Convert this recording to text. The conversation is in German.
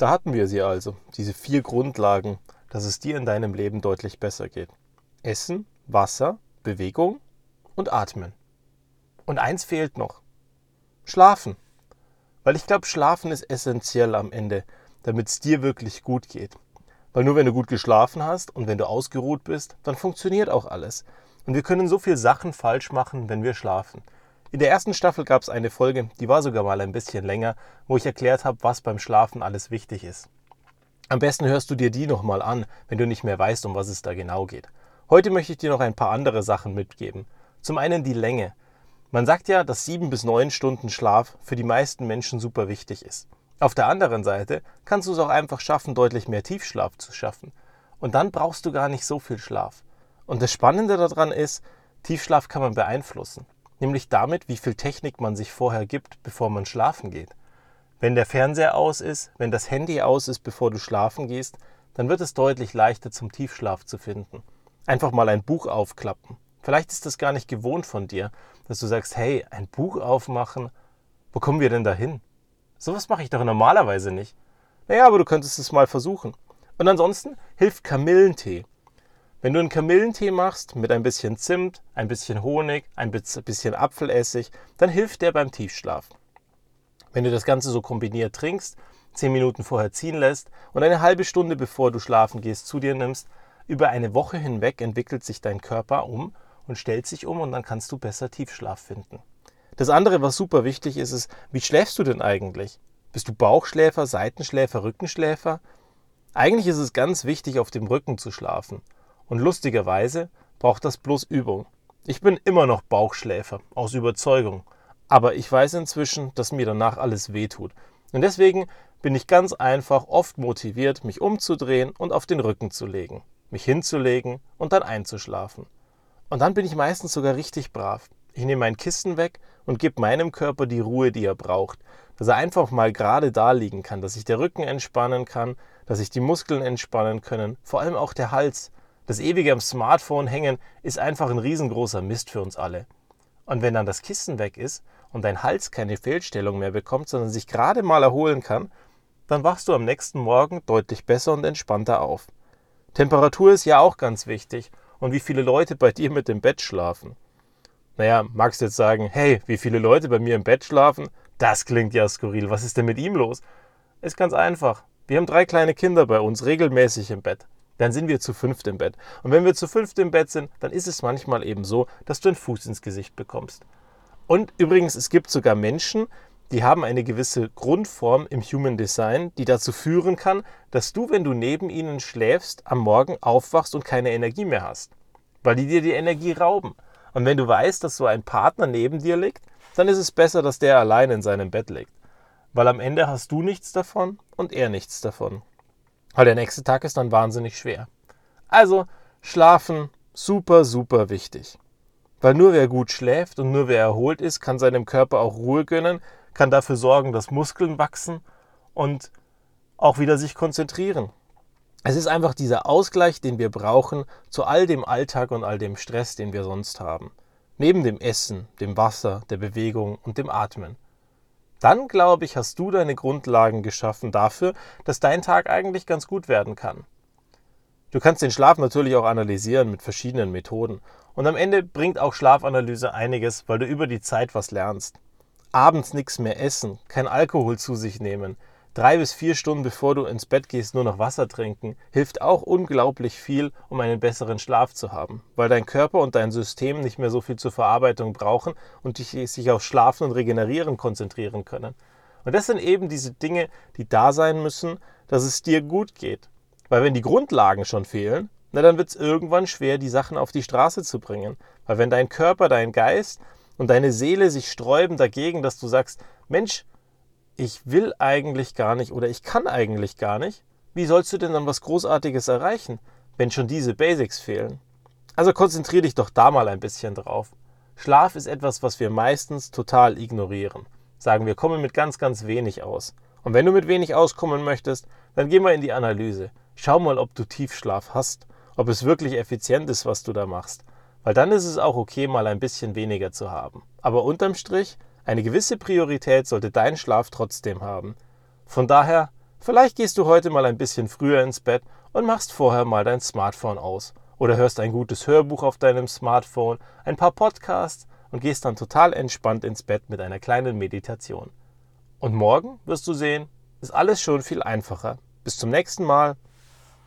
Da hatten wir sie also, diese vier Grundlagen, dass es dir in deinem Leben deutlich besser geht. Essen, Wasser, Bewegung und Atmen. Und eins fehlt noch. Schlafen. Weil ich glaube, Schlafen ist essentiell am Ende, damit es dir wirklich gut geht. Weil nur wenn du gut geschlafen hast und wenn du ausgeruht bist, dann funktioniert auch alles. Und wir können so viele Sachen falsch machen, wenn wir schlafen. In der ersten Staffel gab es eine Folge, die war sogar mal ein bisschen länger, wo ich erklärt habe, was beim Schlafen alles wichtig ist. Am besten hörst du dir die nochmal an, wenn du nicht mehr weißt, um was es da genau geht. Heute möchte ich dir noch ein paar andere Sachen mitgeben. Zum einen die Länge. Man sagt ja, dass sieben bis neun Stunden Schlaf für die meisten Menschen super wichtig ist. Auf der anderen Seite kannst du es auch einfach schaffen, deutlich mehr Tiefschlaf zu schaffen. Und dann brauchst du gar nicht so viel Schlaf. Und das Spannende daran ist, Tiefschlaf kann man beeinflussen. Nämlich damit, wie viel Technik man sich vorher gibt, bevor man schlafen geht. Wenn der Fernseher aus ist, wenn das Handy aus ist, bevor du schlafen gehst, dann wird es deutlich leichter zum Tiefschlaf zu finden. Einfach mal ein Buch aufklappen. Vielleicht ist das gar nicht gewohnt von dir, dass du sagst, hey, ein Buch aufmachen, wo kommen wir denn da hin? Sowas mache ich doch normalerweise nicht. Naja, aber du könntest es mal versuchen. Und ansonsten hilft Kamillentee. Wenn du einen Kamillentee machst mit ein bisschen Zimt, ein bisschen Honig, ein bisschen Apfelessig, dann hilft der beim Tiefschlaf. Wenn du das Ganze so kombiniert trinkst, 10 Minuten vorher ziehen lässt und eine halbe Stunde bevor du schlafen gehst zu dir nimmst, über eine Woche hinweg entwickelt sich dein Körper um und stellt sich um und dann kannst du besser Tiefschlaf finden. Das andere, was super wichtig ist, ist, wie schläfst du denn eigentlich? Bist du Bauchschläfer, Seitenschläfer, Rückenschläfer? Eigentlich ist es ganz wichtig, auf dem Rücken zu schlafen. Und lustigerweise braucht das bloß Übung. Ich bin immer noch Bauchschläfer, aus Überzeugung. Aber ich weiß inzwischen, dass mir danach alles wehtut. Und deswegen bin ich ganz einfach oft motiviert, mich umzudrehen und auf den Rücken zu legen, mich hinzulegen und dann einzuschlafen. Und dann bin ich meistens sogar richtig brav. Ich nehme mein Kissen weg und gebe meinem Körper die Ruhe, die er braucht. Dass er einfach mal gerade da liegen kann, dass sich der Rücken entspannen kann, dass sich die Muskeln entspannen können, vor allem auch der Hals. Das ewige am Smartphone hängen ist einfach ein riesengroßer Mist für uns alle. Und wenn dann das Kissen weg ist und dein Hals keine Fehlstellung mehr bekommt, sondern sich gerade mal erholen kann, dann wachst du am nächsten Morgen deutlich besser und entspannter auf. Temperatur ist ja auch ganz wichtig und wie viele Leute bei dir mit dem Bett schlafen. Naja, magst du jetzt sagen, hey, wie viele Leute bei mir im Bett schlafen? Das klingt ja skurril. Was ist denn mit ihm los? Ist ganz einfach. Wir haben drei kleine Kinder bei uns regelmäßig im Bett. Dann sind wir zu fünft im Bett. Und wenn wir zu fünft im Bett sind, dann ist es manchmal eben so, dass du einen Fuß ins Gesicht bekommst. Und übrigens, es gibt sogar Menschen, die haben eine gewisse Grundform im Human Design, die dazu führen kann, dass du, wenn du neben ihnen schläfst, am Morgen aufwachst und keine Energie mehr hast. Weil die dir die Energie rauben. Und wenn du weißt, dass so ein Partner neben dir liegt, dann ist es besser, dass der allein in seinem Bett liegt. Weil am Ende hast du nichts davon und er nichts davon. Weil der nächste Tag ist dann wahnsinnig schwer. Also, schlafen, super, super wichtig. Weil nur wer gut schläft und nur wer erholt ist, kann seinem Körper auch Ruhe gönnen, kann dafür sorgen, dass Muskeln wachsen und auch wieder sich konzentrieren. Es ist einfach dieser Ausgleich, den wir brauchen zu all dem Alltag und all dem Stress, den wir sonst haben. Neben dem Essen, dem Wasser, der Bewegung und dem Atmen. Dann, glaube ich, hast du deine Grundlagen geschaffen dafür, dass dein Tag eigentlich ganz gut werden kann. Du kannst den Schlaf natürlich auch analysieren mit verschiedenen Methoden. Und am Ende bringt auch Schlafanalyse einiges, weil du über die Zeit was lernst abends nichts mehr essen, kein Alkohol zu sich nehmen, drei bis vier Stunden bevor du ins Bett gehst nur noch Wasser trinken, hilft auch unglaublich viel, um einen besseren Schlaf zu haben, weil dein Körper und dein System nicht mehr so viel zur Verarbeitung brauchen und sich auf Schlafen und Regenerieren konzentrieren können. Und das sind eben diese Dinge, die da sein müssen, dass es dir gut geht. Weil wenn die Grundlagen schon fehlen, na dann wird es irgendwann schwer, die Sachen auf die Straße zu bringen. Weil wenn dein Körper, dein Geist und deine Seele sich sträuben dagegen, dass du sagst, Mensch, ich will eigentlich gar nicht oder ich kann eigentlich gar nicht, wie sollst du denn dann was Großartiges erreichen, wenn schon diese Basics fehlen? Also konzentriere dich doch da mal ein bisschen drauf. Schlaf ist etwas, was wir meistens total ignorieren. Sagen wir kommen mit ganz, ganz wenig aus. Und wenn du mit wenig auskommen möchtest, dann geh mal in die Analyse. Schau mal, ob du Tiefschlaf hast, ob es wirklich effizient ist, was du da machst. Weil dann ist es auch okay, mal ein bisschen weniger zu haben. Aber unterm Strich, eine gewisse Priorität sollte dein Schlaf trotzdem haben. Von daher, Vielleicht gehst du heute mal ein bisschen früher ins Bett und machst vorher mal dein Smartphone aus oder hörst ein gutes Hörbuch auf deinem Smartphone, ein paar Podcasts und gehst dann total entspannt ins Bett mit einer kleinen Meditation. Und morgen wirst du sehen, ist alles schon viel einfacher. Bis zum nächsten Mal.